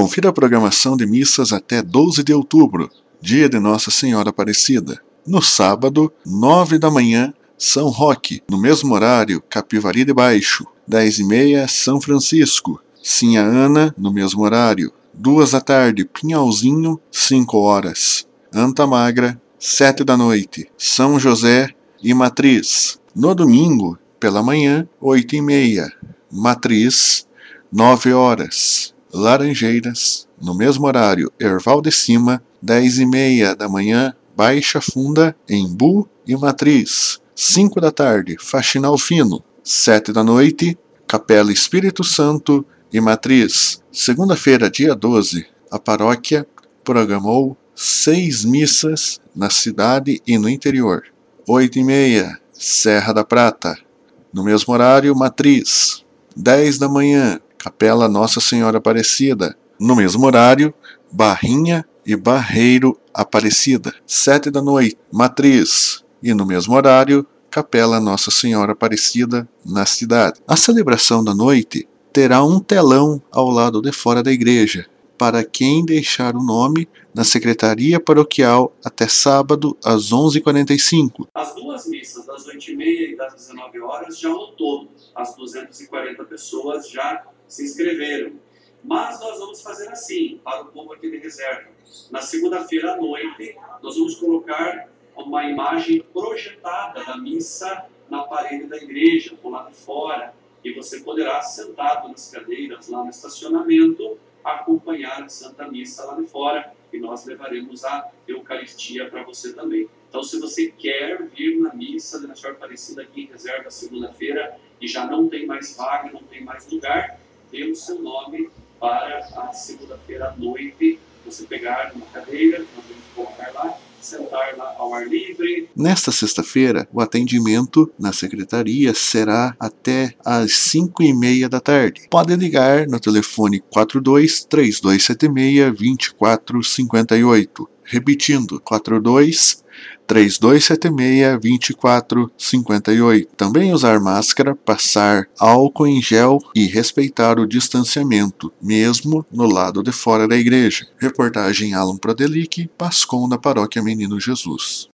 Confira a programação de missas até 12 de outubro, dia de Nossa Senhora Aparecida. No sábado, 9 da manhã, São Roque. No mesmo horário, Capivari de Baixo. 10 e meia, São Francisco. Sinha Ana, no mesmo horário. 2 da tarde, Pinhalzinho, 5 horas. Anta Magra, 7 da noite. São José e Matriz. No domingo, pela manhã, 8 e meia. Matriz, 9 horas. Laranjeiras, no mesmo horário, Erval de Cima, 10 e meia da manhã, Baixa Funda, Embu e Matriz. 5 da tarde, Faxinal Fino. 7 da noite, Capela Espírito Santo e Matriz. Segunda-feira, dia 12, a paróquia programou seis missas na cidade e no interior. 8 e meia, Serra da Prata. No mesmo horário, Matriz. 10 da manhã, Capela Nossa Senhora Aparecida. No mesmo horário, Barrinha e Barreiro Aparecida. 7 da noite, Matriz. E no mesmo horário, Capela Nossa Senhora Aparecida, na cidade. A celebração da noite terá um telão ao lado de fora da igreja, para quem deixar o nome na secretaria paroquial até sábado às 11h45. As duas missas, das 8h30 e das 19 horas, já no todo, as 240 pessoas já se inscreveram. Mas nós vamos fazer assim, para o povo aqui de reserva. Na segunda-feira à noite, nós vamos colocar uma imagem projetada da missa na parede da igreja, do lado de fora. E você poderá, sentado nas cadeiras lá no estacionamento, acompanhar a Santa Missa lá de fora. E nós levaremos a Eucaristia para você também. Então, se você quer vir na missa de Nossa Aparecida aqui em reserva segunda-feira e já não tem mais vaga, não tem mais lugar, dê o seu nome para a segunda-feira à noite. Você pegar uma cadeira, nós vamos colocar lá, sentar lá ao ar livre. Nesta sexta-feira, o atendimento na secretaria será até às 5 e meia da tarde. Pode ligar no telefone 42 3276 2458. Repetindo, 42 3276 2458. Também usar máscara, passar álcool em gel e respeitar o distanciamento, mesmo no lado de fora da igreja. Reportagem Alan Prodelic, Pascom da Paróquia Menino Jesus.